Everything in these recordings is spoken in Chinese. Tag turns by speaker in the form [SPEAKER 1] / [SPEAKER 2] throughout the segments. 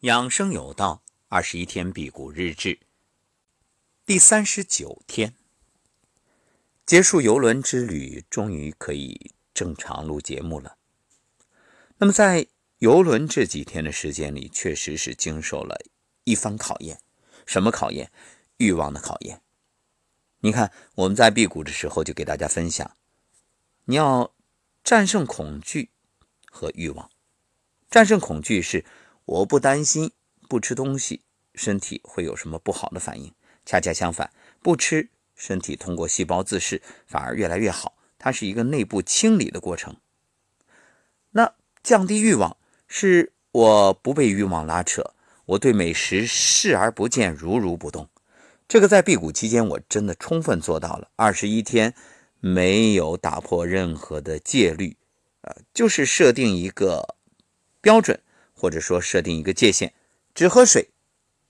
[SPEAKER 1] 养生有道，二十一天辟谷日志，第三十九天，结束游轮之旅，终于可以正常录节目了。那么在游轮这几天的时间里，确实是经受了一番考验。什么考验？欲望的考验。你看，我们在辟谷的时候就给大家分享，你要战胜恐惧和欲望。战胜恐惧是。我不担心不吃东西身体会有什么不好的反应，恰恰相反，不吃身体通过细胞自噬反而越来越好，它是一个内部清理的过程。那降低欲望是我不被欲望拉扯，我对美食视而不见，如如不动。这个在辟谷期间我真的充分做到了，二十一天没有打破任何的戒律，呃，就是设定一个标准。或者说设定一个界限，只喝水，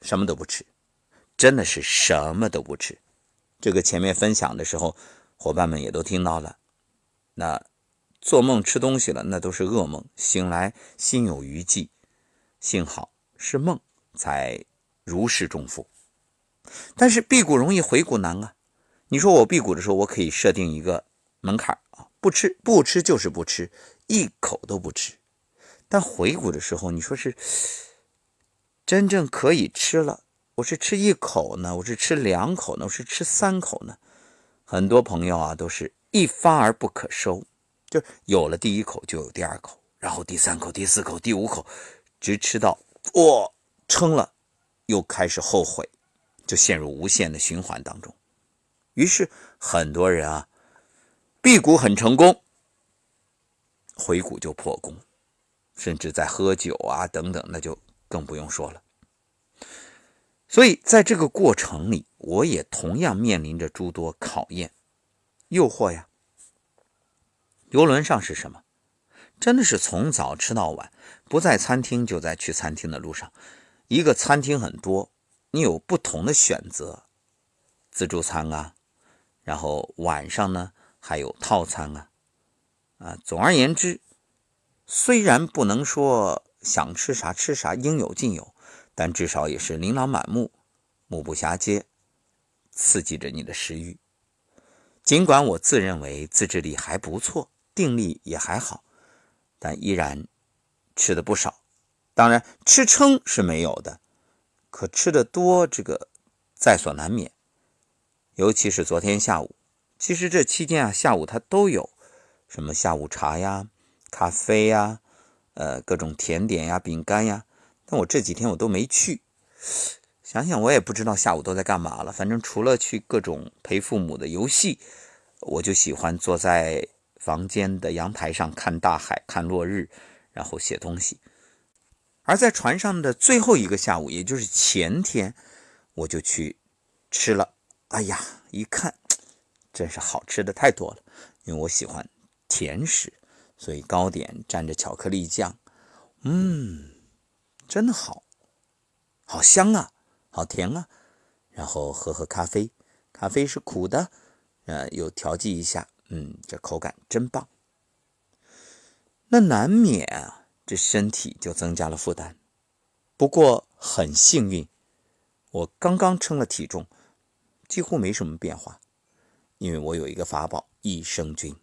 [SPEAKER 1] 什么都不吃，真的是什么都不吃。这个前面分享的时候，伙伴们也都听到了。那做梦吃东西了，那都是噩梦，醒来心有余悸。幸好是梦，才如释重负。但是辟谷容易回谷难啊！你说我辟谷的时候，我可以设定一个门槛啊，不吃，不吃就是不吃，一口都不吃。但回谷的时候，你说是真正可以吃了，我是吃一口呢，我是吃两口呢，我是吃三口呢？很多朋友啊，都是一发而不可收，就有了第一口就有第二口，然后第三口、第四口、第五口，直吃到哇撑了，又开始后悔，就陷入无限的循环当中。于是很多人啊，辟谷很成功，回谷就破功。甚至在喝酒啊等等，那就更不用说了。所以在这个过程里，我也同样面临着诸多考验、诱惑呀。游轮上是什么？真的是从早吃到晚，不在餐厅就在去餐厅的路上。一个餐厅很多，你有不同的选择，自助餐啊，然后晚上呢还有套餐啊，啊，总而言之。虽然不能说想吃啥吃啥应有尽有，但至少也是琳琅满目、目不暇接，刺激着你的食欲。尽管我自认为自制力还不错，定力也还好，但依然吃的不少。当然，吃撑是没有的，可吃的多，这个在所难免。尤其是昨天下午，其实这期间啊，下午它都有什么下午茶呀。咖啡呀，呃，各种甜点呀、饼干呀，但我这几天我都没去。想想我也不知道下午都在干嘛了。反正除了去各种陪父母的游戏，我就喜欢坐在房间的阳台上看大海、看落日，然后写东西。而在船上的最后一个下午，也就是前天，我就去吃了。哎呀，一看，真是好吃的太多了，因为我喜欢甜食。所以糕点蘸着巧克力酱，嗯，真好，好香啊，好甜啊。然后喝喝咖啡，咖啡是苦的，呃，又调剂一下，嗯，这口感真棒。那难免啊，这身体就增加了负担。不过很幸运，我刚刚称了体重，几乎没什么变化，因为我有一个法宝——益生菌。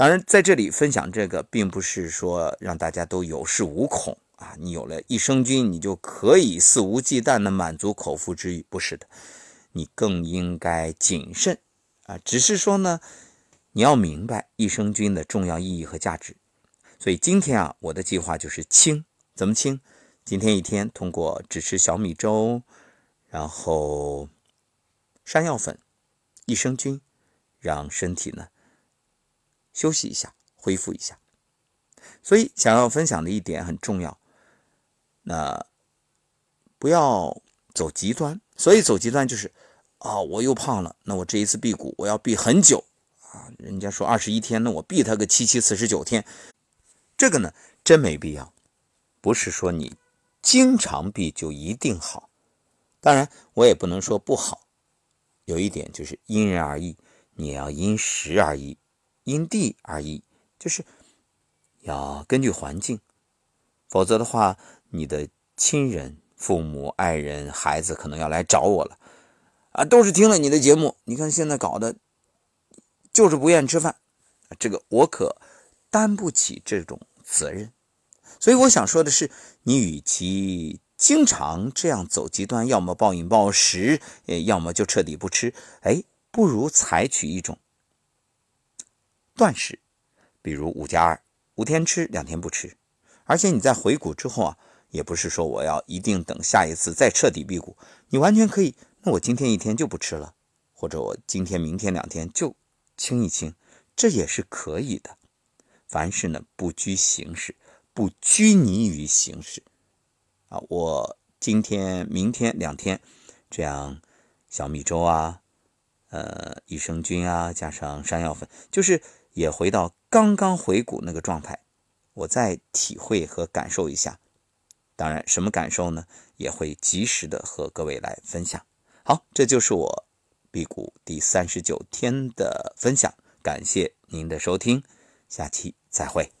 [SPEAKER 1] 当然，在这里分享这个，并不是说让大家都有恃无恐啊！你有了益生菌，你就可以肆无忌惮地满足口腹之欲，不是的，你更应该谨慎啊！只是说呢，你要明白益生菌的重要意义和价值。所以今天啊，我的计划就是清，怎么清？今天一天通过只吃小米粥，然后山药粉、益生菌，让身体呢。休息一下，恢复一下。所以想要分享的一点很重要，那不要走极端。所以走极端就是，啊，我又胖了，那我这一次辟谷我要辟很久啊。人家说二十一天，那我辟他个七七四十九天，这个呢真没必要。不是说你经常辟就一定好，当然我也不能说不好。有一点就是因人而异，你要因时而异。因地而异，就是要根据环境，否则的话，你的亲人、父母、爱人、孩子可能要来找我了，啊，都是听了你的节目，你看现在搞的，就是不愿吃饭，这个我可担不起这种责任。所以我想说的是，你与其经常这样走极端，要么暴饮暴食，要么就彻底不吃，哎，不如采取一种断食，比如五加二，五天吃，两天不吃。而且你在回谷之后啊，也不是说我要一定等下一次再彻底辟谷，你完全可以，那我今天一天就不吃了，或者我今天、明天两天就清一清，这也是可以的。凡事呢，不拘形式。不拘泥于形式啊！我今天、明天两天，这样小米粥啊，呃，益生菌啊，加上山药粉，就是也回到刚刚回谷那个状态，我再体会和感受一下。当然，什么感受呢？也会及时的和各位来分享。好，这就是我辟谷第三十九天的分享，感谢您的收听，下期再会。